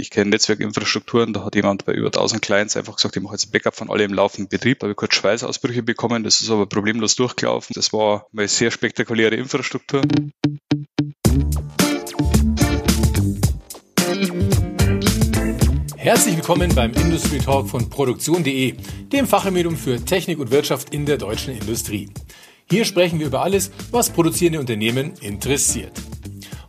Ich kenne Netzwerkinfrastrukturen, da hat jemand bei über 1000 Clients einfach gesagt, ich mache jetzt ein Backup von allem im laufenden Betrieb. Da habe ich kurz Schweißausbrüche bekommen, das ist aber problemlos durchgelaufen. Das war mal sehr spektakuläre Infrastruktur. Herzlich willkommen beim Industry Talk von Produktion.de, dem Fachmedium für Technik und Wirtschaft in der deutschen Industrie. Hier sprechen wir über alles, was produzierende Unternehmen interessiert.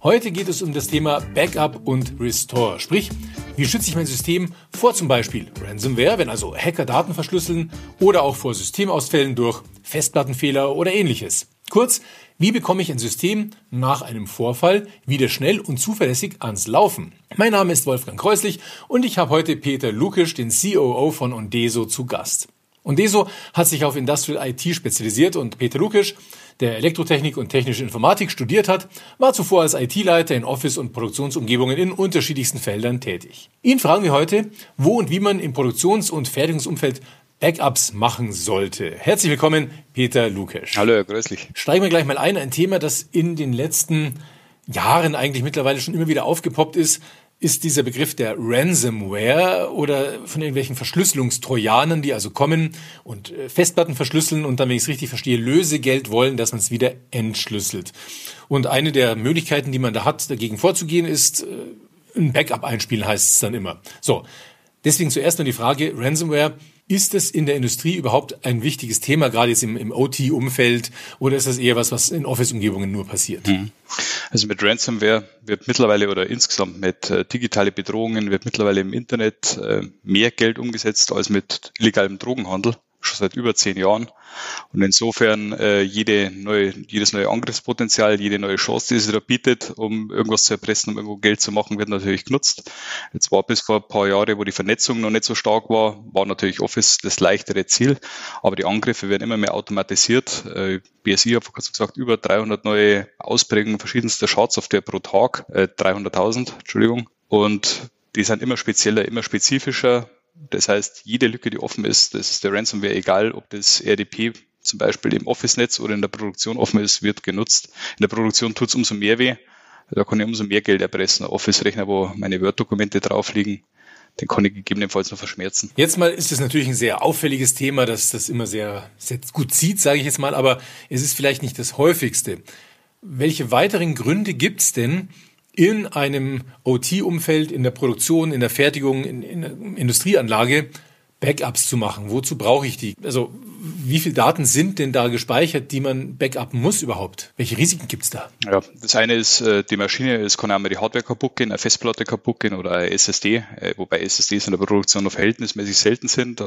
Heute geht es um das Thema Backup und Restore, sprich, wie schütze ich mein System vor zum Beispiel Ransomware, wenn also Hacker Daten verschlüsseln oder auch vor Systemausfällen durch Festplattenfehler oder ähnliches. Kurz, wie bekomme ich ein System nach einem Vorfall wieder schnell und zuverlässig ans Laufen? Mein Name ist Wolfgang Kreuslich und ich habe heute Peter Lukisch, den COO von Ondeso, zu Gast. Ondeso hat sich auf Industrial IT spezialisiert und Peter Lukisch, der Elektrotechnik und technische Informatik studiert hat, war zuvor als IT-Leiter in Office- und Produktionsumgebungen in unterschiedlichsten Feldern tätig. Ihn fragen wir heute, wo und wie man im Produktions- und Fertigungsumfeld Backups machen sollte. Herzlich willkommen, Peter Lukesch. Hallo, Herr Größlich. Steigen wir gleich mal ein. Ein Thema, das in den letzten Jahren eigentlich mittlerweile schon immer wieder aufgepoppt ist, ist dieser Begriff der Ransomware oder von irgendwelchen Verschlüsselungstrojanern, die also kommen und äh, Festplatten verschlüsseln und dann, wenn ich es richtig verstehe, Lösegeld wollen, dass man es wieder entschlüsselt. Und eine der Möglichkeiten, die man da hat, dagegen vorzugehen, ist äh, ein Backup einspielen, heißt es dann immer. So, deswegen zuerst noch die Frage, Ransomware, ist es in der Industrie überhaupt ein wichtiges Thema, gerade jetzt im, im OT-Umfeld, oder ist das eher was, was in Office-Umgebungen nur passiert? Mhm. Also mit Ransomware wird mittlerweile oder insgesamt mit äh, digitale Bedrohungen wird mittlerweile im Internet äh, mehr Geld umgesetzt als mit illegalem Drogenhandel schon seit über zehn Jahren. Und insofern äh, jede neue, jedes neue Angriffspotenzial, jede neue Chance, die sich da bietet, um irgendwas zu erpressen, um irgendwo Geld zu machen, wird natürlich genutzt. Jetzt war bis vor ein paar Jahren, wo die Vernetzung noch nicht so stark war, war natürlich Office das leichtere Ziel. Aber die Angriffe werden immer mehr automatisiert. Äh, BSI hat vor kurzem gesagt, über 300 neue Ausprägungen verschiedenster Schadsoftware pro Tag, äh, 300.000, Entschuldigung. Und die sind immer spezieller, immer spezifischer das heißt, jede Lücke, die offen ist, das ist der Ransomware egal, ob das RDP zum Beispiel im Office-Netz oder in der Produktion offen ist, wird genutzt. In der Produktion tut es umso mehr weh. Da kann ich umso mehr Geld erpressen. Office-Rechner, wo meine Word-Dokumente drauf liegen, den kann ich gegebenenfalls noch verschmerzen. Jetzt mal ist es natürlich ein sehr auffälliges Thema, das das immer sehr, sehr gut sieht, sage ich jetzt mal, aber es ist vielleicht nicht das häufigste. Welche weiteren Gründe gibt es denn, in einem OT-Umfeld, in der Produktion, in der Fertigung, in, in der Industrieanlage Backups zu machen. Wozu brauche ich die? Also wie viele Daten sind denn da gespeichert, die man backuppen muss überhaupt? Welche Risiken gibt es da? Ja, das eine ist äh, die Maschine, es kann einmal die Hardware kaputt gehen, eine Festplatte kaputt gehen oder eine SSD, äh, wobei SSDs in der Produktion noch verhältnismäßig selten sind. Äh,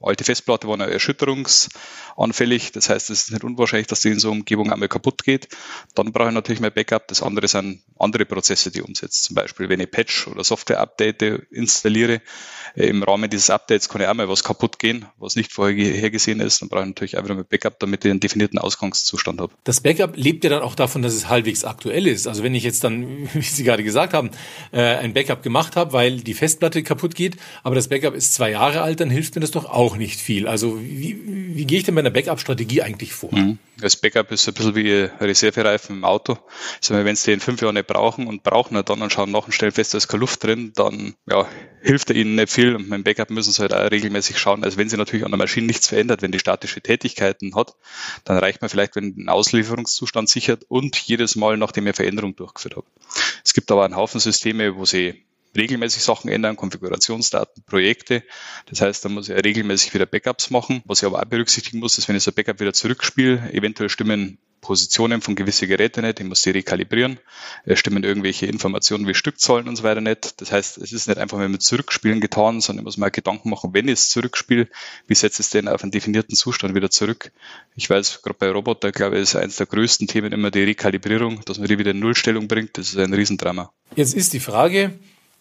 alte Festplatte waren erschütterungsanfällig, das heißt, es ist nicht unwahrscheinlich, dass die in so einer Umgebung einmal kaputt geht. Dann brauche ich natürlich mehr Backup. Das andere sind andere Prozesse, die umsetzt. Zum Beispiel, wenn ich Patch oder Software-Update installiere, im Rahmen dieses Updates kann ja auch mal was kaputt gehen, was nicht vorher gesehen ist. Dann brauche ich natürlich einfach mal Backup, damit ich einen definierten Ausgangszustand habe. Das Backup lebt ja dann auch davon, dass es halbwegs aktuell ist. Also wenn ich jetzt dann, wie Sie gerade gesagt haben, äh, ein Backup gemacht habe, weil die Festplatte kaputt geht, aber das Backup ist zwei Jahre alt, dann hilft mir das doch auch nicht viel. Also wie, wie gehe ich denn bei einer Backup-Strategie eigentlich vor? Mhm. Das Backup ist ein bisschen wie Reservereifen im Auto. Also wenn Sie den fünf Jahre nicht brauchen und brauchen dann und schauen nach und stellen fest, da ist keine Luft drin, dann ja, hilft er Ihnen nicht viel. Und beim Backup müssen Sie halt auch regelmäßig schauen. Also wenn Sie natürlich an der Maschine nichts verändert, wenn die statische Tätigkeiten hat, dann reicht man vielleicht, wenn ein Auslieferungszustand sichert und jedes Mal, nachdem ich Veränderung durchgeführt habe. Es gibt aber einen Haufen Systeme, wo Sie regelmäßig Sachen ändern, Konfigurationsdaten, Projekte. Das heißt, da muss ich regelmäßig wieder Backups machen. Was ich aber auch berücksichtigen muss, ist, wenn ich so ein Backup wieder zurückspiele, eventuell stimmen Positionen von gewissen Geräten nicht, ich muss die rekalibrieren, es stimmen irgendwelche Informationen wie Stückzahlen und so weiter nicht. Das heißt, es ist nicht einfach mit Zurückspielen getan, sondern ich muss mal Gedanken machen, wenn ich es zurückspiele, wie setze ich es denn auf einen definierten Zustand wieder zurück? Ich weiß, gerade bei Roboter, glaube ich, ist eines der größten Themen immer die Rekalibrierung, dass man die wieder in Nullstellung bringt. Das ist ein Riesendrama. Jetzt ist die Frage,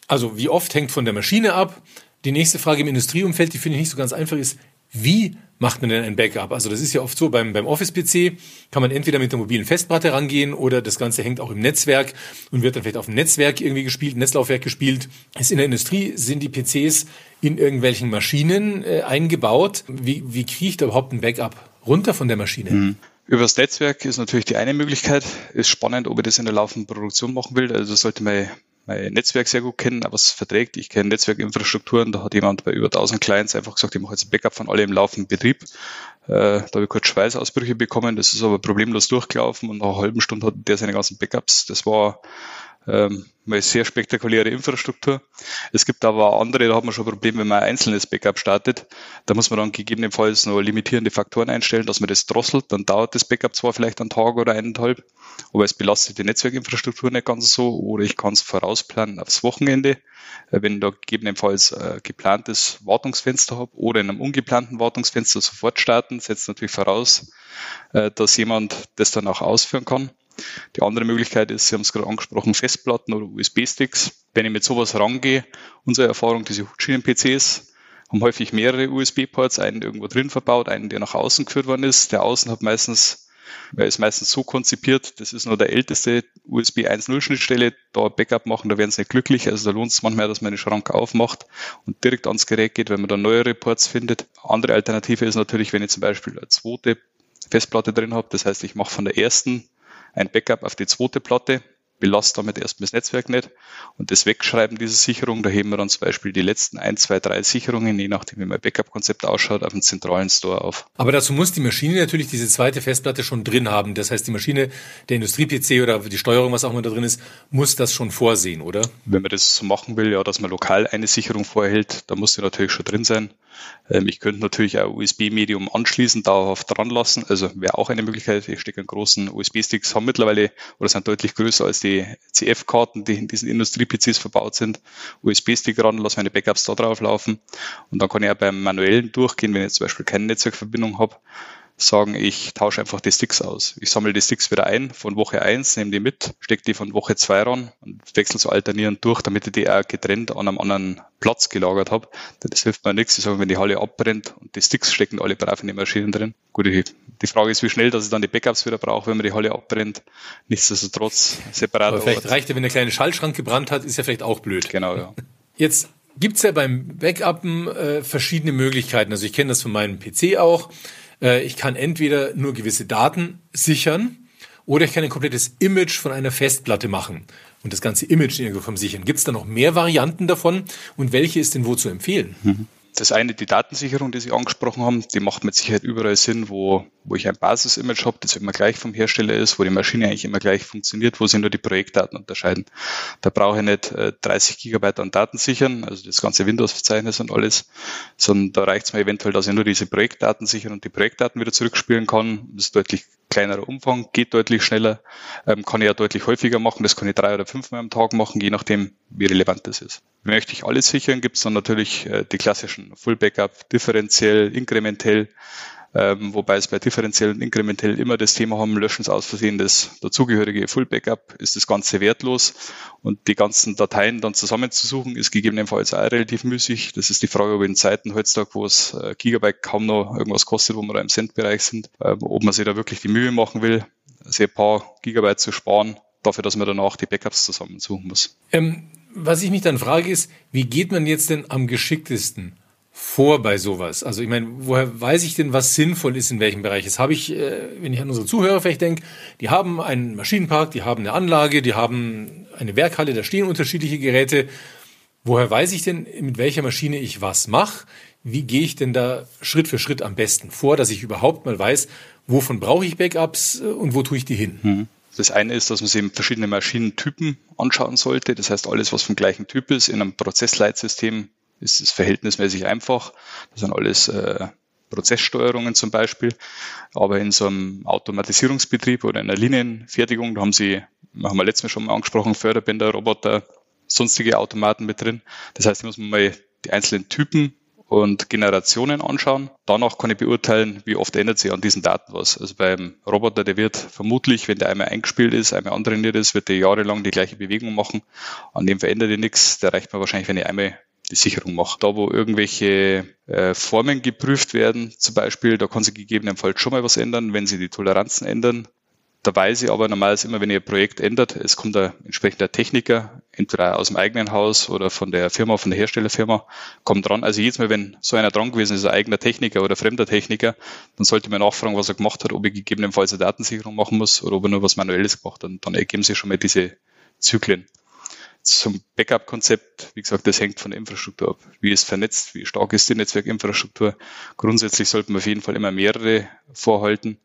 also wie oft hängt von der Maschine ab? Die nächste Frage im Industrieumfeld, die finde ich nicht so ganz einfach, ist, wie macht man denn ein Backup? Also das ist ja oft so, beim, beim Office-PC kann man entweder mit der mobilen Festplatte rangehen oder das Ganze hängt auch im Netzwerk und wird dann vielleicht auf dem Netzwerk irgendwie gespielt, Netzlaufwerk gespielt. Ist in der Industrie sind die PCs in irgendwelchen Maschinen äh, eingebaut. Wie, wie kriege ich da überhaupt ein Backup runter von der Maschine? Mhm. Übers Netzwerk ist natürlich die eine Möglichkeit. Ist spannend, ob ich das in der laufenden Produktion machen will. Also sollte man mein Netzwerk sehr gut kennen, was es verträgt. Ich kenne Netzwerkinfrastrukturen, da hat jemand bei über 1000 Clients einfach gesagt, ich mache jetzt ein Backup von alle im laufenden Betrieb. Äh, da habe ich kurz Schweißausbrüche bekommen, das ist aber problemlos durchgelaufen und nach einer halben Stunde hat der seine ganzen Backups. Das war ähm, eine sehr spektakuläre Infrastruktur. Es gibt aber andere, da hat man schon Probleme, wenn man ein einzelnes Backup startet. Da muss man dann gegebenenfalls noch limitierende Faktoren einstellen, dass man das drosselt. Dann dauert das Backup zwar vielleicht einen Tag oder eineinhalb, aber es belastet die Netzwerkinfrastruktur nicht ganz so. Oder ich kann es vorausplanen aufs Wochenende, äh, wenn ich da gegebenenfalls ein geplantes Wartungsfenster habe oder in einem ungeplanten Wartungsfenster sofort starten, setzt natürlich voraus, äh, dass jemand das dann auch ausführen kann. Die andere Möglichkeit ist, Sie haben es gerade angesprochen, Festplatten oder USB-Sticks. Wenn ich mit sowas rangehe, unsere Erfahrung, diese Hutschienen-PCs haben häufig mehrere USB-Ports, einen irgendwo drin verbaut, einen, der nach außen geführt worden ist. Der außen hat meistens, er ist meistens so konzipiert, das ist nur der älteste USB 1.0 Schnittstelle, da Backup machen, da werden sie nicht glücklich. Also da lohnt es manchmal, dass man den Schrank aufmacht und direkt ans Gerät geht, wenn man da neuere Ports findet. Andere Alternative ist natürlich, wenn ich zum Beispiel eine zweite Festplatte drin habe. Das heißt, ich mache von der ersten ein Backup auf die zweite Platte, belasst damit erstmal das Netzwerk nicht und das Wegschreiben dieser Sicherung, da heben wir dann zum Beispiel die letzten ein, zwei, drei Sicherungen, je nachdem wie mein Backup-Konzept ausschaut, auf dem zentralen Store auf. Aber dazu muss die Maschine natürlich diese zweite Festplatte schon drin haben. Das heißt, die Maschine, der Industrie-PC oder die Steuerung, was auch immer da drin ist, muss das schon vorsehen, oder? Wenn man das so machen will, ja, dass man lokal eine Sicherung vorhält, da muss die natürlich schon drin sein. Ähm, ich könnte natürlich auch USB-Medium anschließen, dauerhaft dran lassen. Also wäre auch eine Möglichkeit. Ich stecke einen großen USB-Sticks, haben mittlerweile oder sind deutlich größer als die CF-Karten, die in diesen Industrie-PCs verbaut sind. USB-Stick ran, lasse meine Backups da drauf laufen. Und dann kann ich ja beim manuellen durchgehen, wenn ich zum Beispiel keine Netzwerkverbindung habe sagen, ich tausche einfach die Sticks aus. Ich sammle die Sticks wieder ein von Woche eins, nehme die mit, stecke die von Woche zwei ran und wechsle so alternierend durch, damit ich die auch getrennt an einem anderen Platz gelagert habe. Das hilft mir nichts. Ich sage, wenn die Halle abbrennt und die Sticks stecken alle brav in die Maschinen drin. Gut, die Frage ist, wie schnell, dass ich dann die Backups wieder brauche, wenn man die Halle abbrennt. Nichtsdestotrotz separat. Aber vielleicht reicht ja, wenn der kleine Schallschrank gebrannt hat, ist ja vielleicht auch blöd. Genau, ja. Jetzt gibt's ja beim Backuppen äh, verschiedene Möglichkeiten. Also ich kenne das von meinem PC auch. Äh, ich kann entweder nur gewisse Daten sichern oder ich kann ein komplettes Image von einer Festplatte machen und das ganze Image irgendwo vom sichern. Gibt es da noch mehr Varianten davon und welche ist denn wo zu empfehlen? Mhm. Das eine, die Datensicherung, die Sie angesprochen haben, die macht mit Sicherheit überall Sinn, wo, wo ich ein Basis-Image habe, das immer gleich vom Hersteller ist, wo die Maschine eigentlich immer gleich funktioniert, wo sich nur die Projektdaten unterscheiden. Da brauche ich nicht äh, 30 Gigabyte an Daten sichern, also das ganze Windows-Verzeichnis und alles, sondern da reicht es mir eventuell, dass ich nur diese Projektdaten sichern und die Projektdaten wieder zurückspielen kann. Das ist deutlich kleinerer Umfang, geht deutlich schneller, ähm, kann ich ja deutlich häufiger machen. Das kann ich drei oder fünfmal am Tag machen, je nachdem, wie relevant das ist. Möchte ich alles sichern, gibt es dann natürlich äh, die klassischen Full Backup, differenziell, inkrementell, ähm, wobei es bei differenziell und inkrementell immer das Thema haben, löschen es aus Versehen das dazugehörige Full Backup, ist das Ganze wertlos und die ganzen Dateien dann zusammenzusuchen, ist gegebenenfalls auch relativ müßig. Das ist die Frage, ob in Zeiten heutzutage, wo es äh, Gigabyte kaum noch irgendwas kostet, wo wir da im Cent-Bereich sind, äh, ob man sich da wirklich die Mühe machen will, ein paar Gigabyte zu sparen, dafür, dass man danach die Backups zusammensuchen muss. Ähm, was ich mich dann frage ist, wie geht man jetzt denn am geschicktesten vor bei sowas? Also ich meine, woher weiß ich denn, was sinnvoll ist in welchem Bereich? Jetzt habe ich, äh, wenn ich an unsere Zuhörer vielleicht denke, die haben einen Maschinenpark, die haben eine Anlage, die haben eine Werkhalle, da stehen unterschiedliche Geräte. Woher weiß ich denn, mit welcher Maschine ich was mache? Wie gehe ich denn da Schritt für Schritt am besten vor, dass ich überhaupt mal weiß, wovon brauche ich Backups äh, und wo tue ich die hin? Hm. Das eine ist, dass man sich verschiedene Maschinentypen anschauen sollte. Das heißt, alles, was vom gleichen Typ ist, in einem Prozessleitsystem ist es verhältnismäßig einfach. Das sind alles äh, Prozesssteuerungen zum Beispiel. Aber in so einem Automatisierungsbetrieb oder in einer Linienfertigung, da haben Sie, haben wir letztes Mal schon mal angesprochen, Förderbänder, Roboter, sonstige Automaten mit drin. Das heißt, ich muss mal die einzelnen Typen und Generationen anschauen. Danach kann ich beurteilen, wie oft ändert sich an diesen Daten was. Also beim Roboter, der wird vermutlich, wenn der einmal eingespielt ist, einmal antrainiert ist, wird der jahrelang die gleiche Bewegung machen. An dem verändert er nichts. Der reicht mir wahrscheinlich, wenn ich einmal die Sicherung macht. Da, wo irgendwelche äh, Formen geprüft werden, zum Beispiel, da kann sich gegebenenfalls schon mal was ändern, wenn sie die Toleranzen ändern. Da weiß ich aber normalerweise immer, wenn ihr Projekt ändert, es kommt ein entsprechender Techniker, entweder aus dem eigenen Haus oder von der Firma, von der Herstellerfirma, kommt dran. Also jedes Mal, wenn so einer dran gewesen ist, ein eigener Techniker oder fremder Techniker, dann sollte man nachfragen, was er gemacht hat, ob er gegebenenfalls eine Datensicherung machen muss oder ob er nur was Manuelles gemacht hat. Und dann ergeben sich schon mal diese Zyklen. Zum Backup-Konzept, wie gesagt, das hängt von der Infrastruktur ab. Wie ist vernetzt, wie stark ist die Netzwerkinfrastruktur. Grundsätzlich sollten wir auf jeden Fall immer mehrere vorhalten.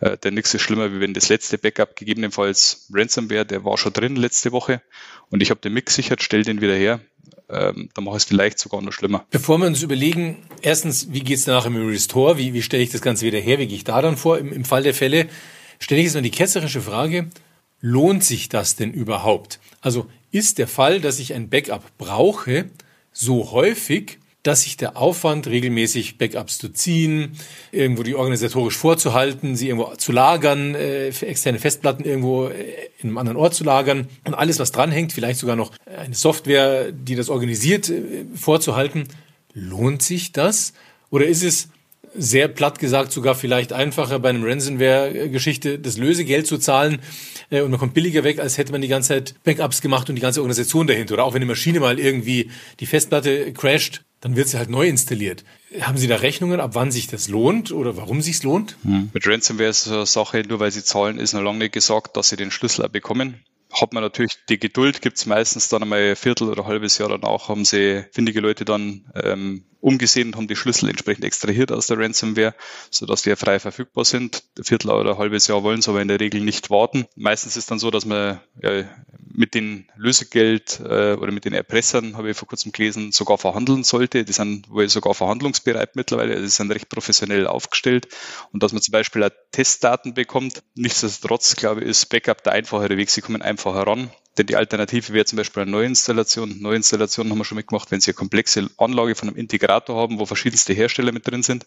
Äh, denn nichts ist schlimmer, wie wenn das letzte Backup gegebenenfalls Ransomware, der war schon drin letzte Woche und ich habe den Mix sichert, stell den wieder her. Ähm, dann mache ich es vielleicht sogar noch schlimmer. Bevor wir uns überlegen, erstens, wie geht es danach im Restore? Wie, wie stelle ich das Ganze wieder her? Wie gehe ich da dann vor? Im, im Fall der Fälle stelle ich jetzt mal die ketzerische Frage, lohnt sich das denn überhaupt? Also ist der Fall, dass ich ein Backup brauche, so häufig, dass sich der Aufwand, regelmäßig Backups zu ziehen, irgendwo die organisatorisch vorzuhalten, sie irgendwo zu lagern, äh, externe Festplatten irgendwo äh, in einem anderen Ort zu lagern und alles, was dranhängt, vielleicht sogar noch eine Software, die das organisiert, äh, vorzuhalten. Lohnt sich das? Oder ist es sehr platt gesagt sogar vielleicht einfacher bei einem Ransomware-Geschichte das Lösegeld zu zahlen äh, und man kommt billiger weg, als hätte man die ganze Zeit Backups gemacht und die ganze Organisation dahinter. Oder auch wenn die Maschine mal irgendwie die Festplatte crasht, dann wird sie halt neu installiert. Haben Sie da Rechnungen, ab wann sich das lohnt oder warum sich lohnt? Hm. Mit Ransomware ist eine Sache, nur weil Sie zahlen, ist noch lange nicht gesagt, dass Sie den Schlüssel bekommen hat man natürlich die Geduld, gibt's meistens dann einmal ein Viertel oder ein halbes Jahr danach, haben sie findige Leute dann ähm, umgesehen und haben die Schlüssel entsprechend extrahiert aus der Ransomware, sodass die frei verfügbar sind. Ein Viertel oder ein halbes Jahr wollen sie aber in der Regel nicht warten. Meistens ist dann so, dass man ja, mit den Lösegeld äh, oder mit den Erpressern, habe ich vor kurzem gelesen, sogar verhandeln sollte. Die sind wohl sogar verhandlungsbereit mittlerweile, also die sind recht professionell aufgestellt und dass man zum Beispiel Testdaten bekommt. Nichtsdestotrotz, glaube ich, ist Backup der einfachere Weg. Sie kommen einfach heran. Denn die Alternative wäre zum Beispiel eine Neuinstallation. Neuinstallationen haben wir schon mitgemacht, wenn Sie eine komplexe Anlage von einem Integrator haben, wo verschiedenste Hersteller mit drin sind,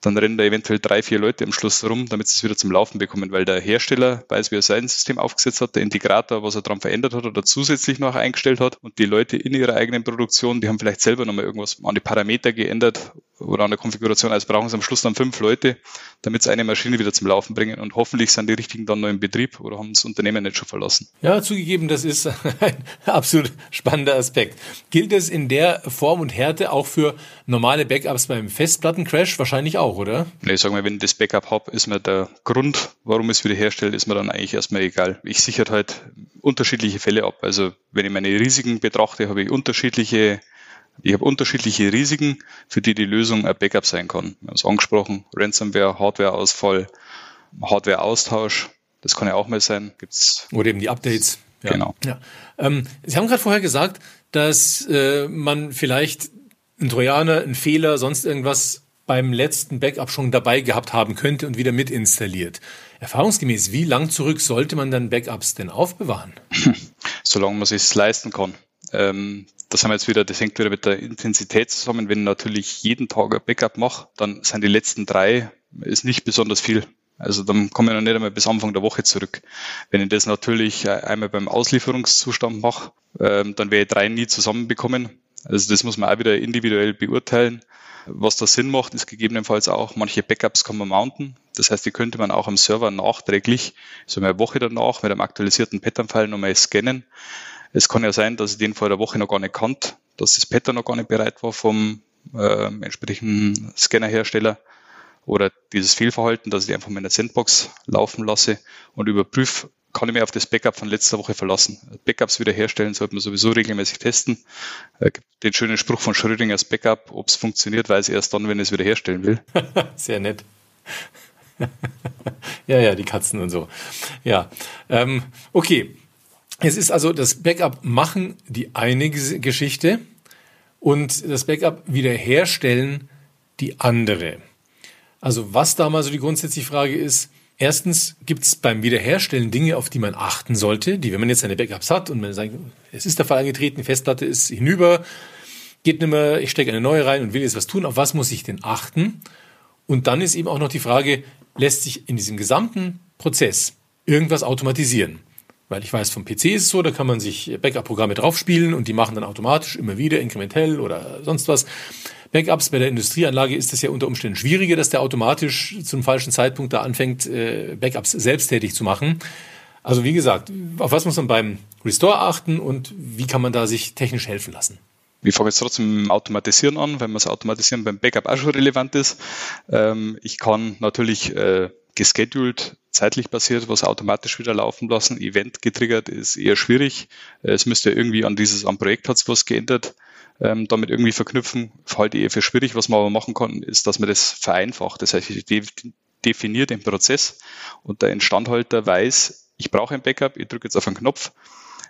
dann rennen da eventuell drei, vier Leute am Schluss rum, damit sie es wieder zum Laufen bekommen, weil der Hersteller weiß, wie er sein System aufgesetzt hat, der Integrator, was er daran verändert hat oder zusätzlich noch eingestellt hat. Und die Leute in ihrer eigenen Produktion, die haben vielleicht selber nochmal irgendwas an die Parameter geändert oder an der Konfiguration, also brauchen sie am Schluss dann fünf Leute, damit sie eine Maschine wieder zum Laufen bringen und hoffentlich sind die richtigen dann noch im Betrieb oder haben das Unternehmen nicht schon verlassen. Ja, zugegeben, das ist ein absolut spannender Aspekt. Gilt es in der Form und Härte auch für normale Backups beim Festplattencrash? Wahrscheinlich auch, oder? Nee, sagen wir, wenn ich das Backup habe, ist mir der Grund, warum ich es wieder herstelle, ist mir dann eigentlich erstmal egal. Ich sichere halt unterschiedliche Fälle ab. Also wenn ich meine Risiken betrachte, habe ich unterschiedliche ich habe unterschiedliche Risiken, für die die Lösung ein Backup sein kann. Wir haben es angesprochen, Ransomware, Hardwareausfall, Hardwareaustausch, das kann ja auch mal sein. Gibt's Oder eben die Updates. Ja. Genau. Ja. Ähm, Sie haben gerade vorher gesagt, dass äh, man vielleicht einen Trojaner, einen Fehler, sonst irgendwas beim letzten Backup schon dabei gehabt haben könnte und wieder mit installiert. Erfahrungsgemäß, wie lang zurück sollte man dann Backups denn aufbewahren? Solange man es leisten kann. Ähm, das haben wir jetzt wieder, das hängt wieder mit der Intensität zusammen. Wenn ich natürlich jeden Tag ein Backup mache, dann sind die letzten drei ist nicht besonders viel. Also dann komme ich noch nicht einmal bis Anfang der Woche zurück. Wenn ich das natürlich einmal beim Auslieferungszustand mache, ähm, dann werde ich drei nie zusammenbekommen. Also das muss man auch wieder individuell beurteilen. Was da Sinn macht, ist gegebenenfalls auch, manche Backups kann man mounten. Das heißt, die könnte man auch am Server nachträglich, so eine Woche danach, mit einem aktualisierten Pattern-File nochmal scannen. Es kann ja sein, dass ich den vor der Woche noch gar nicht kannt, dass das Pattern noch gar nicht bereit war vom äh, entsprechenden Scannerhersteller oder dieses Fehlverhalten, dass ich die einfach mal in der Sandbox laufen lasse und überprüfe, kann ich mir auf das Backup von letzter Woche verlassen. Backups wiederherstellen sollte man sowieso regelmäßig testen. Es äh, gibt den schönen Spruch von Schrödingers Backup, ob es funktioniert, weiß ich erst dann, wenn ich es wiederherstellen will. Sehr nett. ja, ja, die Katzen und so. Ja, ähm, okay. Es ist also das Backup machen die eine Geschichte und das Backup wiederherstellen die andere. Also was da mal so die grundsätzliche Frage ist, erstens gibt es beim Wiederherstellen Dinge, auf die man achten sollte, die, wenn man jetzt seine Backups hat und man sagt, es ist der Fall eingetreten, die Festplatte ist hinüber, geht nicht mehr, ich stecke eine neue rein und will jetzt was tun, auf was muss ich denn achten? Und dann ist eben auch noch die Frage, lässt sich in diesem gesamten Prozess irgendwas automatisieren? Weil ich weiß, vom PC ist es so, da kann man sich Backup-Programme draufspielen und die machen dann automatisch immer wieder inkrementell oder sonst was. Backups bei der Industrieanlage ist es ja unter Umständen schwieriger, dass der automatisch zum falschen Zeitpunkt da anfängt, äh, Backups selbsttätig zu machen. Also wie gesagt, auf was muss man beim Restore achten und wie kann man da sich technisch helfen lassen? Wir fangen jetzt trotzdem Automatisieren an, wenn man das Automatisieren beim Backup auch schon relevant ist. Ähm, ich kann natürlich äh, gescheduled, zeitlich basiert, was automatisch wieder laufen lassen. Event getriggert ist eher schwierig. Es müsste irgendwie an dieses, am Projekt hat es was geändert, ähm, damit irgendwie verknüpfen. Halte eher für schwierig. Was man aber machen kann, ist, dass man das vereinfacht. Das heißt, ich de definiere den Prozess und der Instandhalter weiß, ich brauche ein Backup, ich drücke jetzt auf einen Knopf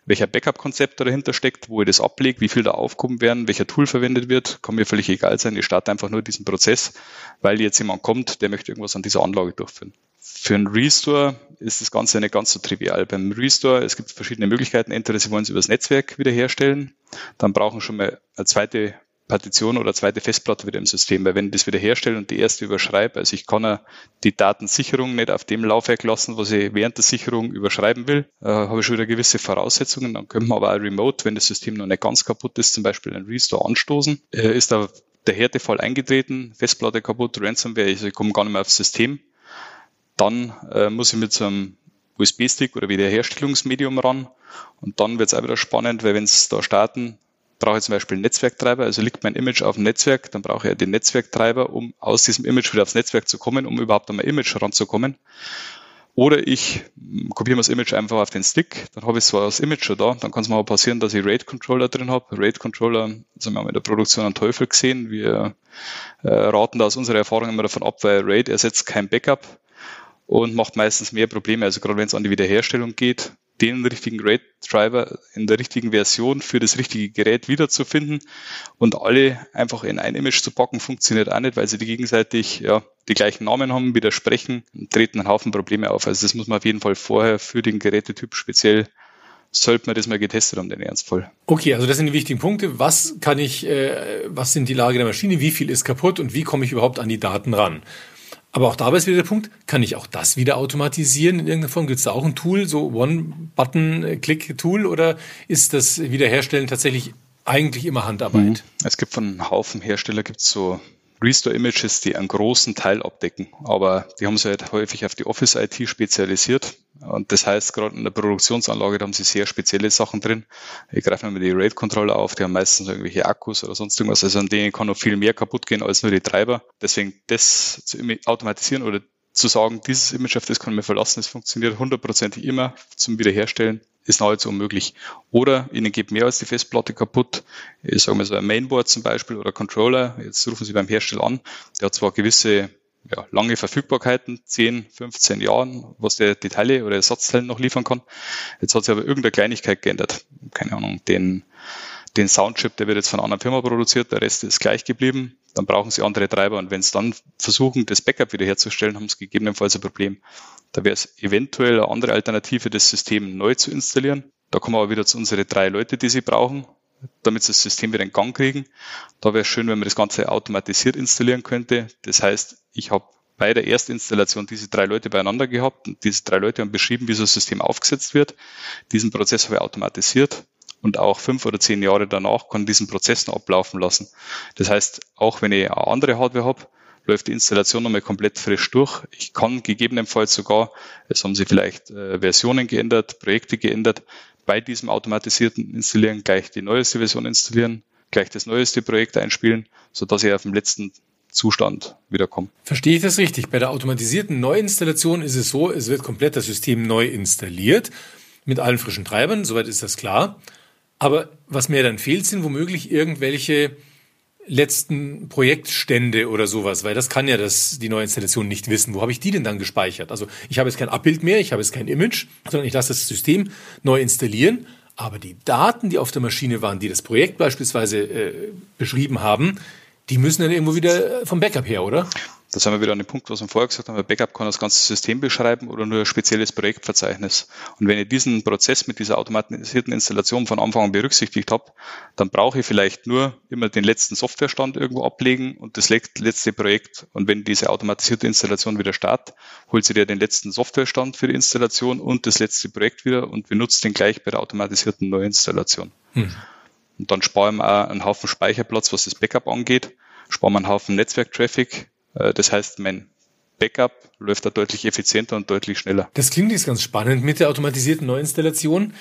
welcher Backup-Konzept dahinter steckt, wo ich das ablege, wie viel da aufgehoben werden, welcher Tool verwendet wird, kann mir völlig egal sein. Ich starte einfach nur diesen Prozess, weil jetzt jemand kommt, der möchte irgendwas an dieser Anlage durchführen. Für einen Restore ist das Ganze nicht ganz so trivial. Beim Restore, es gibt verschiedene Möglichkeiten. Entweder Sie wollen es übers Netzwerk wiederherstellen, dann brauchen schon mal eine zweite Partition oder zweite Festplatte wieder im System, weil wenn ich das wieder herstelle und die erste überschreibe, also ich kann die Datensicherung nicht auf dem Laufwerk lassen, was ich während der Sicherung überschreiben will, äh, habe ich schon wieder gewisse Voraussetzungen. Dann könnte man aber auch remote, wenn das System noch nicht ganz kaputt ist, zum Beispiel einen Restore anstoßen. Äh, ist da der Härtefall eingetreten, Festplatte kaputt, Ransomware, also ich komme gar nicht mehr aufs System. Dann äh, muss ich mit so einem USB-Stick oder Wiederherstellungsmedium ran. Und dann wird es auch wieder spannend, weil wenn es da starten, brauche ich zum Beispiel einen Netzwerktreiber, also liegt mein Image auf dem Netzwerk, dann brauche ich den Netzwerktreiber, um aus diesem Image wieder aufs Netzwerk zu kommen, um überhaupt an mein Image heranzukommen. Oder ich kopiere mir das Image einfach auf den Stick, dann habe ich zwar das Image schon da, dann kann es mal passieren, dass ich RAID-Controller drin habe. RAID-Controller, das haben wir in der Produktion einen Teufel gesehen. Wir äh, raten da aus unserer Erfahrung immer davon ab, weil RAID ersetzt kein Backup und macht meistens mehr Probleme. Also gerade wenn es an die Wiederherstellung geht, den richtigen RAID-Driver in der richtigen Version für das richtige Gerät wiederzufinden und alle einfach in ein Image zu packen, funktioniert auch nicht, weil sie die gegenseitig ja, die gleichen Namen haben, widersprechen, treten einen Haufen Probleme auf. Also das muss man auf jeden Fall vorher für den Gerätetyp speziell sollte man das mal getestet haben, den Ernstfall. Okay, also das sind die wichtigen Punkte. Was kann ich, äh, was sind die Lage der Maschine, wie viel ist kaputt und wie komme ich überhaupt an die Daten ran? Aber auch dabei ist wieder der Punkt, kann ich auch das wieder automatisieren in irgendeiner Form? Gibt es da auch ein Tool, so One-Button-Click-Tool oder ist das Wiederherstellen tatsächlich eigentlich immer Handarbeit? Mhm. Es gibt von Haufen Hersteller gibt's so Restore-Images, die einen großen Teil abdecken. Aber die haben sich halt häufig auf die Office-IT spezialisiert. Und das heißt, gerade in der Produktionsanlage, da haben sie sehr spezielle Sachen drin. Ich greife mal die RAID-Controller auf, die haben meistens irgendwelche Akkus oder sonst irgendwas. Also an denen kann noch viel mehr kaputt gehen als nur die Treiber. Deswegen das zu automatisieren oder zu sagen, dieses Image, auf das kann man verlassen, es funktioniert hundertprozentig immer zum Wiederherstellen, ist nahezu unmöglich. Oder ihnen geht mehr als die Festplatte kaputt. Ich sage mal so ein Mainboard zum Beispiel oder Controller. Jetzt rufen Sie beim Hersteller an. Der hat zwar gewisse ja, lange Verfügbarkeiten, 10, 15 Jahren, was der Details oder Ersatzteilen noch liefern kann. Jetzt hat sich aber irgendeine Kleinigkeit geändert. Keine Ahnung, den, den Soundchip, der wird jetzt von einer anderen Firma produziert, der Rest ist gleich geblieben. Dann brauchen sie andere Treiber und wenn sie dann versuchen, das Backup wiederherzustellen, haben sie gegebenenfalls ein Problem. Da wäre es eventuell eine andere Alternative, das System neu zu installieren. Da kommen wir aber wieder zu unsere drei Leute, die sie brauchen, damit sie das System wieder in Gang kriegen. Da wäre es schön, wenn man das Ganze automatisiert installieren könnte. Das heißt, ich habe bei der Erstinstallation diese drei Leute beieinander gehabt und diese drei Leute haben beschrieben, wie so ein System aufgesetzt wird. Diesen Prozess habe ich automatisiert und auch fünf oder zehn Jahre danach kann diesen Prozess noch ablaufen lassen. Das heißt, auch wenn ich eine andere Hardware habe, läuft die Installation nochmal komplett frisch durch. Ich kann gegebenenfalls sogar, es haben sie vielleicht äh, Versionen geändert, Projekte geändert, bei diesem automatisierten Installieren gleich die neueste Version installieren, gleich das neueste Projekt einspielen, sodass ich auf dem letzten Zustand wiederkomme. Verstehe ich das richtig? Bei der automatisierten Neuinstallation ist es so, es wird komplett das System neu installiert mit allen frischen Treibern, soweit ist das klar. Aber was mir dann fehlt, sind womöglich irgendwelche letzten Projektstände oder sowas, weil das kann ja das, die neue Installation nicht wissen. Wo habe ich die denn dann gespeichert? Also ich habe jetzt kein Abbild mehr, ich habe jetzt kein Image, sondern ich lasse das System neu installieren. Aber die Daten, die auf der Maschine waren, die das Projekt beispielsweise äh, beschrieben haben, die müssen dann irgendwo wieder vom Backup her, oder? Da sind wir wieder an dem Punkt, was wir vorher gesagt haben, ein Backup kann das ganze System beschreiben oder nur ein spezielles Projektverzeichnis. Und wenn ich diesen Prozess mit dieser automatisierten Installation von Anfang an berücksichtigt habe, dann brauche ich vielleicht nur immer den letzten Softwarestand irgendwo ablegen und das letzte Projekt. Und wenn diese automatisierte Installation wieder startet, holt sie dir den letzten Softwarestand für die Installation und das letzte Projekt wieder und benutzt den gleich bei der automatisierten Neuinstallation. Hm. Und dann sparen wir auch einen Haufen Speicherplatz, was das Backup angeht, sparen wir einen Haufen Netzwerktraffic, das heißt, mein Backup läuft da deutlich effizienter und deutlich schneller. Das klingt jetzt ganz spannend mit der automatisierten Neuinstallation,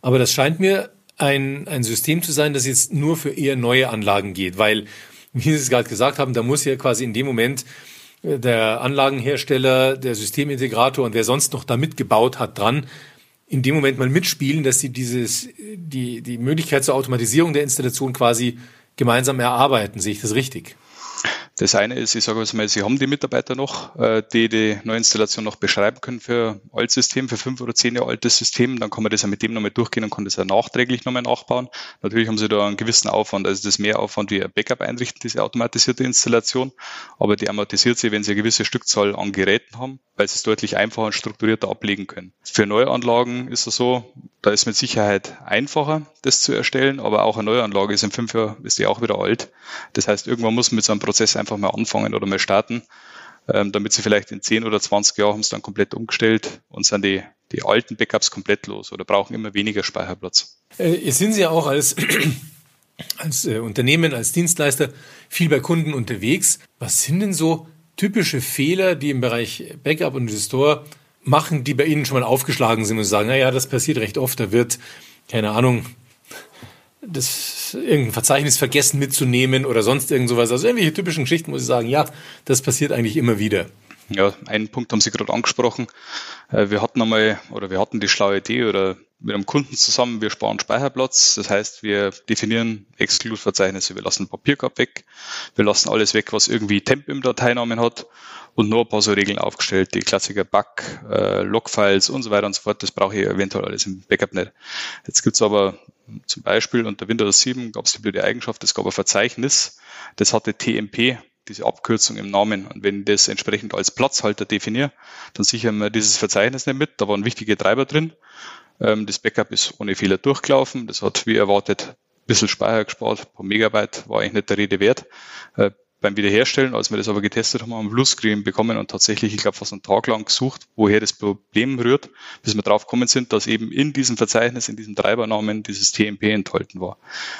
aber das scheint mir ein, ein System zu sein, das jetzt nur für eher neue Anlagen geht, weil, wie Sie es gerade gesagt haben, da muss ja quasi in dem Moment der Anlagenhersteller, der Systemintegrator und wer sonst noch da mitgebaut hat dran, in dem Moment mal mitspielen, dass sie dieses, die, die Möglichkeit zur Automatisierung der Installation quasi gemeinsam erarbeiten. Sehe ich das richtig? Das eine ist, ich sage mal, Sie haben die Mitarbeiter noch, äh, die die Neuinstallation noch beschreiben können für ein Altsystem, für fünf oder zehn Jahre altes System. Dann kann man das ja mit dem nochmal durchgehen und kann das ja nachträglich nochmal nachbauen. Natürlich haben Sie da einen gewissen Aufwand, also das ist mehr Aufwand wie ein Backup einrichten, diese automatisierte Installation. Aber die amortisiert sie, wenn Sie eine gewisse Stückzahl an Geräten haben, weil Sie es deutlich einfacher und strukturierter ablegen können. Für Neuanlagen ist es so, da ist mit Sicherheit einfacher, das zu erstellen, aber auch eine Neuanlage ist in fünf Jahren, ist die auch wieder alt. Das heißt, irgendwann muss man mit so einem Prozess einfach mal anfangen oder mal starten, ähm, damit sie vielleicht in 10 oder 20 Jahren es dann komplett umgestellt und sind die, die alten Backups komplett los oder brauchen immer weniger Speicherplatz. Äh, jetzt sind Sie ja auch als, als äh, Unternehmen, als Dienstleister viel bei Kunden unterwegs. Was sind denn so typische Fehler, die im Bereich Backup und Restore machen, die bei Ihnen schon mal aufgeschlagen sind und sagen, naja, das passiert recht oft, da wird, keine Ahnung, das irgendein Verzeichnis vergessen mitzunehmen oder sonst irgend sowas. Also irgendwelche typischen Geschichten muss ich sagen, ja, das passiert eigentlich immer wieder. Ja, einen Punkt haben Sie gerade angesprochen. Äh, wir hatten einmal oder wir hatten die schlaue Idee oder mit einem Kunden zusammen, wir sparen Speicherplatz. Das heißt, wir definieren Exclude-Verzeichnisse. Wir lassen Papierkorb weg. Wir lassen alles weg, was irgendwie Temp im Dateinamen hat und nur ein paar so Regeln aufgestellt, die Klassiker Bug, äh, Logfiles und so weiter und so fort. Das brauche ich eventuell alles im Backup nicht. Jetzt gibt's aber zum Beispiel unter Windows 7 gab es die blöde Eigenschaft, es gab ein Verzeichnis, das hatte TMP, diese Abkürzung im Namen. Und wenn ich das entsprechend als Platzhalter definiere, dann sichern wir dieses Verzeichnis nicht mit. Da waren wichtige Treiber drin. Ähm, das Backup ist ohne Fehler durchgelaufen. Das hat wie erwartet ein bisschen Speicher gespart, ein paar Megabyte, war eigentlich nicht der Rede wert. Äh, beim Wiederherstellen, als wir das aber getestet haben, haben wir Bluescreen bekommen und tatsächlich, ich glaube, fast einen Tag lang gesucht, woher das Problem rührt, bis wir drauf gekommen sind, dass eben in diesem Verzeichnis, in diesem Treibernamen dieses TMP enthalten war.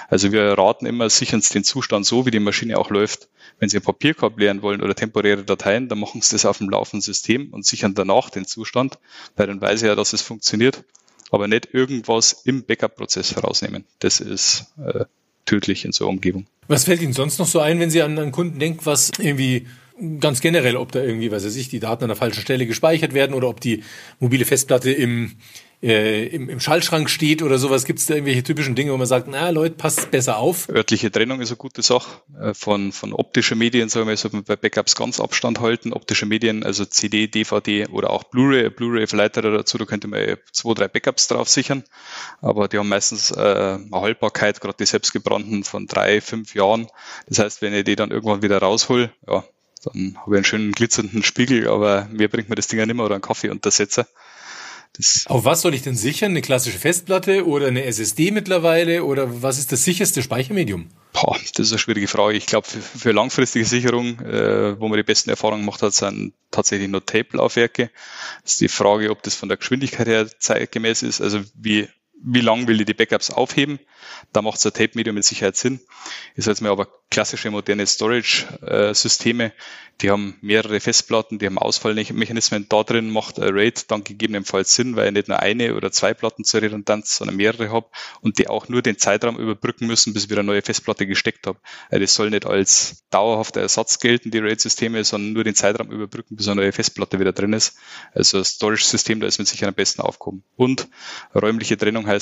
Also wir raten immer, sichern Sie den Zustand so, wie die Maschine auch läuft. Wenn Sie ein Papierkorb leeren wollen oder temporäre Dateien, dann machen Sie das auf dem laufenden System und sichern danach den Zustand, weil dann weiß ich ja, dass es funktioniert, aber nicht irgendwas im Backup-Prozess herausnehmen. Das ist äh, tödlich in so einer Umgebung. Was fällt Ihnen sonst noch so ein, wenn Sie an einen Kunden denken, was irgendwie ganz generell, ob da irgendwie, weiß ich, die Daten an der falschen Stelle gespeichert werden oder ob die mobile Festplatte im äh, im, im Schaltschrank steht oder sowas? Gibt es da irgendwelche typischen Dinge, wo man sagt, na Leute, passt besser auf? Örtliche Trennung ist eine gute Sache. Äh, von, von optischen Medien, sagen wir, sollte man bei Backups ganz Abstand halten. Optische Medien, also CD, DVD oder auch Blu-ray, Blu-ray-Verleiter dazu, da könnte man zwei, drei Backups drauf sichern. Aber die haben meistens äh, eine Haltbarkeit, gerade die selbstgebrannten, von drei, fünf Jahren. Das heißt, wenn ich die dann irgendwann wieder raushol, ja, dann habe ich einen schönen glitzernden Spiegel, aber mir bringt mir das Ding ja nicht mehr oder einen Kaffeeuntersetzer. Das Auf was soll ich denn sichern? Eine klassische Festplatte oder eine SSD mittlerweile? Oder was ist das sicherste Speichermedium? Boah, das ist eine schwierige Frage. Ich glaube, für, für, langfristige Sicherung, äh, wo man die besten Erfahrungen gemacht hat, sind tatsächlich nur Tape-Laufwerke. Das ist die Frage, ob das von der Geschwindigkeit her zeitgemäß ist. Also wie wie lang will ich die Backups aufheben. Da macht so ein Tape-Medium mit Sicherheit Sinn. Sage jetzt mal aber klassische moderne Storage-Systeme, die haben mehrere Festplatten, die haben Ausfallmechanismen. Da drin macht ein RAID dann gegebenenfalls Sinn, weil ich nicht nur eine oder zwei Platten zur Redundanz, sondern mehrere habe und die auch nur den Zeitraum überbrücken müssen, bis ich wieder eine neue Festplatte gesteckt habe. Also das soll nicht als dauerhafter Ersatz gelten, die RAID-Systeme, sondern nur den Zeitraum überbrücken, bis eine neue Festplatte wieder drin ist. Also das Storage-System, da ist mit Sicherheit am besten aufgehoben. Und räumliche Trennung heißt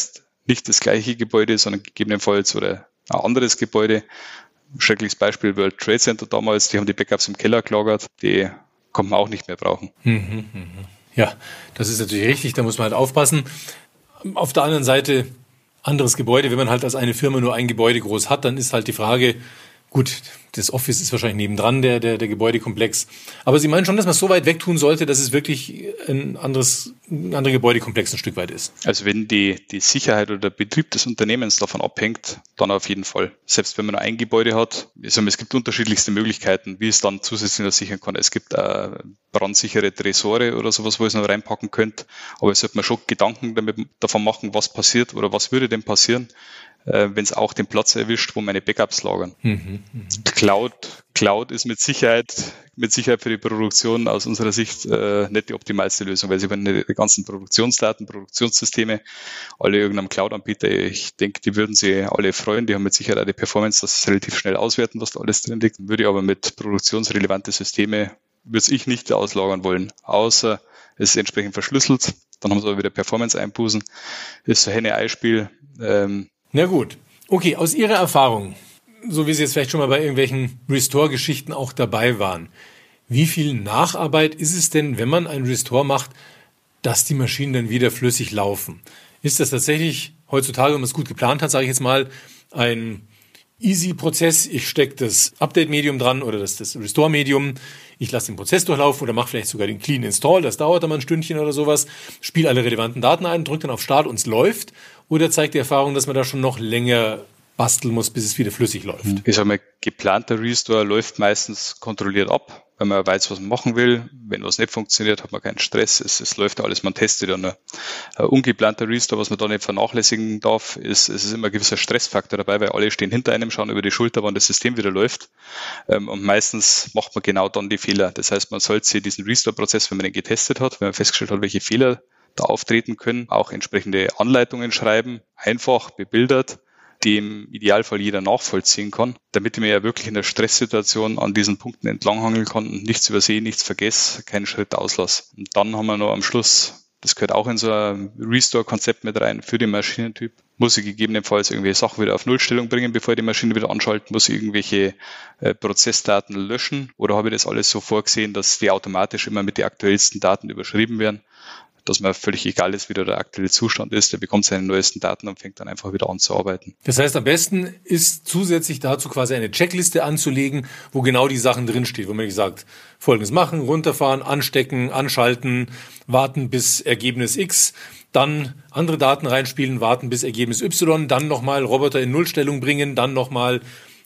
nicht das gleiche Gebäude, sondern gegebenenfalls oder ein anderes Gebäude schreckliches Beispiel World Trade Center damals, die haben die Backups im Keller gelagert, die kann man auch nicht mehr brauchen. Mhm, mhm. Ja, das ist natürlich richtig, da muss man halt aufpassen. Auf der anderen Seite, anderes Gebäude, wenn man halt als eine Firma nur ein Gebäude groß hat, dann ist halt die Frage, Gut, das Office ist wahrscheinlich nebendran, der, der, der Gebäudekomplex. Aber Sie meinen schon, dass man es so weit wegtun sollte, dass es wirklich ein anderes, ein anderer Gebäudekomplex ein Stück weit ist? Also wenn die, die Sicherheit oder der Betrieb des Unternehmens davon abhängt, dann auf jeden Fall. Selbst wenn man nur ein Gebäude hat, also es gibt unterschiedlichste Möglichkeiten, wie es dann zusätzlich sichern kann. Es gibt äh, brandsichere Tresore oder sowas, wo es noch reinpacken könnte. Aber es sollte man schon Gedanken damit, davon machen, was passiert oder was würde denn passieren, äh, wenn es auch den Platz erwischt, wo meine Backups lagern. Mhm, mh. Cloud, Cloud ist mit Sicherheit, mit Sicherheit für die Produktion aus unserer Sicht äh, nicht die optimalste Lösung, weil sie werden die ganzen Produktionsdaten, Produktionssysteme alle irgendeinem Cloud-Anbieter, ich denke, die würden sie alle freuen, die haben mit Sicherheit auch die Performance, dass sie relativ schnell auswerten, was da alles drin liegt, würde aber mit produktionsrelevante Systeme würde ich nicht auslagern wollen, außer es ist entsprechend verschlüsselt. Dann haben sie aber wieder Performance-Einbußen. Ist so Henne-Ei-Spiel. Ähm, Na gut. Okay, aus Ihrer Erfahrung, so wie Sie jetzt vielleicht schon mal bei irgendwelchen Restore-Geschichten auch dabei waren, wie viel Nacharbeit ist es denn, wenn man ein Restore macht, dass die Maschinen dann wieder flüssig laufen? Ist das tatsächlich heutzutage, wenn man es gut geplant hat, sage ich jetzt mal, ein Easy-Prozess. Ich stecke das Update-Medium dran oder das, das Restore-Medium. Ich lasse den Prozess durchlaufen oder mache vielleicht sogar den Clean Install. Das dauert dann mal ein Stündchen oder sowas. Spiele alle relevanten Daten ein, drücke dann auf Start und es läuft. Oder zeigt die Erfahrung, dass man da schon noch länger basteln muss, bis es wieder flüssig läuft? Ich sage mal, geplanter Restore läuft meistens kontrolliert ab wenn man weiß, was man machen will. Wenn was nicht funktioniert, hat man keinen Stress. Es, es läuft alles, man testet ja nur. Ein ungeplanter Restore, was man da nicht vernachlässigen darf, ist, es ist immer ein gewisser Stressfaktor dabei, weil alle stehen hinter einem, schauen über die Schulter, wann das System wieder läuft. Ähm, und meistens macht man genau dann die Fehler. Das heißt, man sollte sich diesen Restore-Prozess, wenn man den getestet hat, wenn man festgestellt hat, welche Fehler da auftreten können, auch entsprechende Anleitungen schreiben, einfach bebildert die im Idealfall jeder nachvollziehen kann, damit ich mir ja wirklich in der Stresssituation an diesen Punkten entlanghangeln kann und nichts übersehe, nichts vergesse, keinen Schritt auslasse. Und dann haben wir noch am Schluss, das gehört auch in so ein Restore-Konzept mit rein für den Maschinentyp, muss ich gegebenenfalls irgendwelche Sachen wieder auf Nullstellung bringen, bevor ich die Maschine wieder anschalte, muss ich irgendwelche äh, Prozessdaten löschen oder habe ich das alles so vorgesehen, dass die automatisch immer mit den aktuellsten Daten überschrieben werden dass mir völlig egal ist, wie der aktuelle Zustand ist. Der bekommt seine neuesten Daten und fängt dann einfach wieder an zu arbeiten. Das heißt, am besten ist zusätzlich dazu quasi eine Checkliste anzulegen, wo genau die Sachen drinstehen, wo man sagt, folgendes machen, runterfahren, anstecken, anschalten, warten bis Ergebnis X, dann andere Daten reinspielen, warten bis Ergebnis Y, dann nochmal Roboter in Nullstellung bringen, dann nochmal,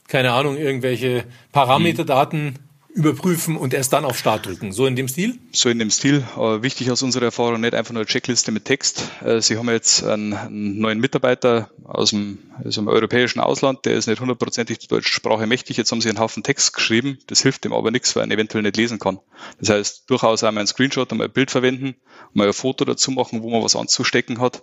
keine Ahnung, irgendwelche Parameterdaten überprüfen und erst dann auf Start drücken. So in dem Stil? So in dem Stil. Aber wichtig aus unserer Erfahrung nicht einfach nur eine Checkliste mit Text. Äh, Sie haben jetzt einen, neuen Mitarbeiter aus dem, aus dem, europäischen Ausland, der ist nicht hundertprozentig die deutsche Sprache mächtig. Jetzt haben Sie einen Haufen Text geschrieben. Das hilft dem aber nichts, weil er eventuell nicht lesen kann. Das heißt, durchaus einmal einen Screenshot, einmal ein Bild verwenden, mal ein Foto dazu machen, wo man was anzustecken hat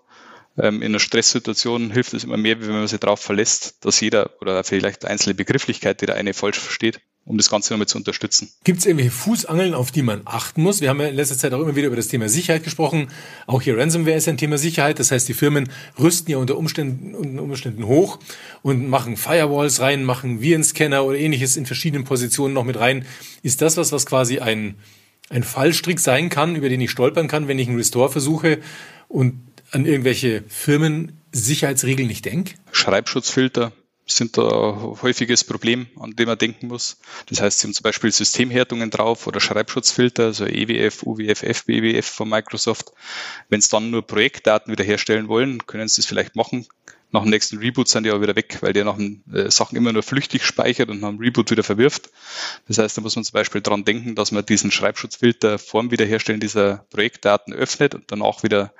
in einer Stresssituation hilft es immer mehr, wenn man sich darauf verlässt, dass jeder oder vielleicht einzelne Begrifflichkeit, die der eine falsch versteht, um das Ganze nochmal zu unterstützen. Gibt es irgendwelche Fußangeln, auf die man achten muss? Wir haben ja in letzter Zeit auch immer wieder über das Thema Sicherheit gesprochen. Auch hier Ransomware ist ein Thema Sicherheit. Das heißt, die Firmen rüsten ja unter Umständen, unter Umständen hoch und machen Firewalls rein, machen Virenscanner oder ähnliches in verschiedenen Positionen noch mit rein. Ist das was, was quasi ein, ein Fallstrick sein kann, über den ich stolpern kann, wenn ich einen Restore versuche und an irgendwelche Firmen-Sicherheitsregeln nicht denke? Schreibschutzfilter, sind da häufiges Problem, an dem man denken muss. Das heißt, Sie haben zum Beispiel Systemhärtungen drauf oder Schreibschutzfilter, also EWF, UWF, FBWF von Microsoft. Wenn Sie dann nur Projektdaten wiederherstellen wollen, können Sie das vielleicht machen. Nach dem nächsten Reboot sind die aber wieder weg, weil der nach äh, Sachen immer nur flüchtig speichert und nach dem Reboot wieder verwirft. Das heißt, da muss man zum Beispiel dran denken, dass man diesen Schreibschutzfilter vorm Wiederherstellen dieser Projektdaten öffnet und danach wieder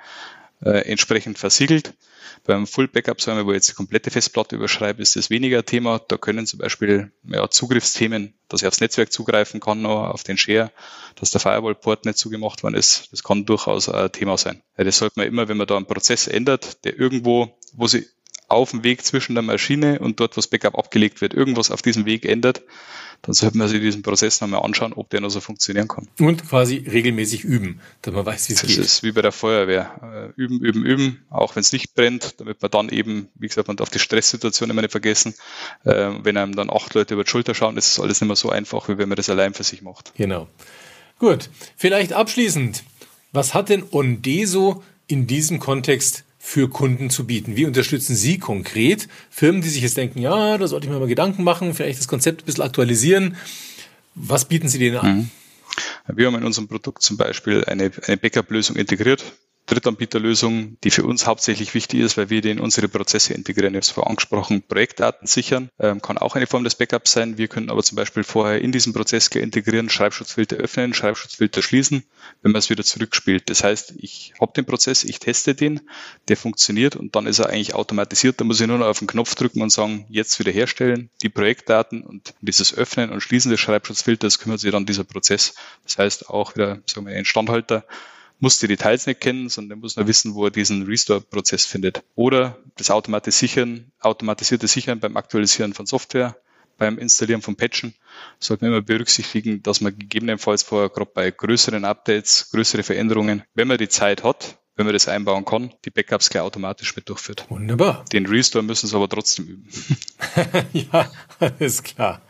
äh, entsprechend versiegelt. Beim Full Backup Server, wo ich jetzt die komplette Festplatte überschreibe, ist das weniger Thema. Da können zum Beispiel ja, Zugriffsthemen, dass ich aufs Netzwerk zugreifen kann, auf den Share, dass der Firewall-Port nicht zugemacht worden ist. Das kann durchaus ein Thema sein. Ja, das sollte man immer, wenn man da einen Prozess ändert, der irgendwo, wo sie auf dem Weg zwischen der Maschine und dort, wo das Backup abgelegt wird, irgendwas auf diesem Weg ändert, dann sollte man sich diesen Prozess nochmal anschauen, ob der noch so funktionieren kann. Und quasi regelmäßig üben, damit man weiß, wie es geht. Das ist wie bei der Feuerwehr. Äh, üben, üben, üben, auch wenn es nicht brennt, damit man dann eben, wie gesagt, man darf die Stresssituation immer nicht vergessen. Äh, wenn einem dann acht Leute über die Schulter schauen, ist es alles nicht mehr so einfach, wie wenn man das allein für sich macht. Genau. Gut, vielleicht abschließend. Was hat denn Ondeso in diesem Kontext für Kunden zu bieten? Wie unterstützen Sie konkret Firmen, die sich jetzt denken, ja, da sollte ich mir mal Gedanken machen, vielleicht das Konzept ein bisschen aktualisieren? Was bieten Sie denen an? Mhm. Wir haben in unserem Produkt zum Beispiel eine, eine Backup-Lösung integriert, Drittanbieterlösung, die für uns hauptsächlich wichtig ist, weil wir die in unsere Prozesse integrieren. Es vorher angesprochen, Projektdaten sichern, ähm, kann auch eine Form des Backups sein. Wir können aber zum Beispiel vorher in diesen Prozess integrieren, Schreibschutzfilter öffnen, Schreibschutzfilter schließen, wenn man es wieder zurückspielt. Das heißt, ich habe den Prozess, ich teste den, der funktioniert und dann ist er eigentlich automatisiert. Da muss ich nur noch auf den Knopf drücken und sagen, jetzt wiederherstellen, die Projektdaten und dieses Öffnen und Schließen des Schreibschutzfilters kümmert sich dann dieser Prozess. Das heißt auch wieder, sagen wir, Instandhalter muss die Details nicht kennen, sondern er muss nur wissen, wo er diesen Restore-Prozess findet. Oder das automatisierte Sichern, automatisierte Sichern beim Aktualisieren von Software, beim Installieren von Patchen sollte man immer berücksichtigen, dass man gegebenenfalls vorher gerade bei größeren Updates, größere Veränderungen, wenn man die Zeit hat, wenn man das einbauen kann, die Backups gleich automatisch mit durchführt. Wunderbar. Den Restore müssen sie aber trotzdem üben. ja, ist klar.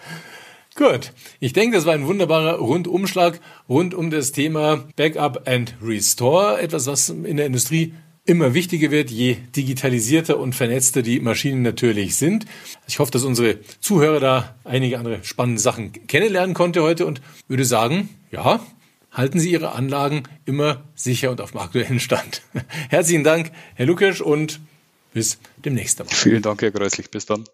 Gut. Ich denke, das war ein wunderbarer Rundumschlag rund um das Thema Backup and Restore. Etwas, was in der Industrie immer wichtiger wird, je digitalisierter und vernetzter die Maschinen natürlich sind. Ich hoffe, dass unsere Zuhörer da einige andere spannende Sachen kennenlernen konnte heute und würde sagen, ja, halten Sie Ihre Anlagen immer sicher und auf dem aktuellen Stand. Herzlichen Dank, Herr Lukasch, und bis demnächst. Vielen Dank, Herr Kreuzlich. Bis dann.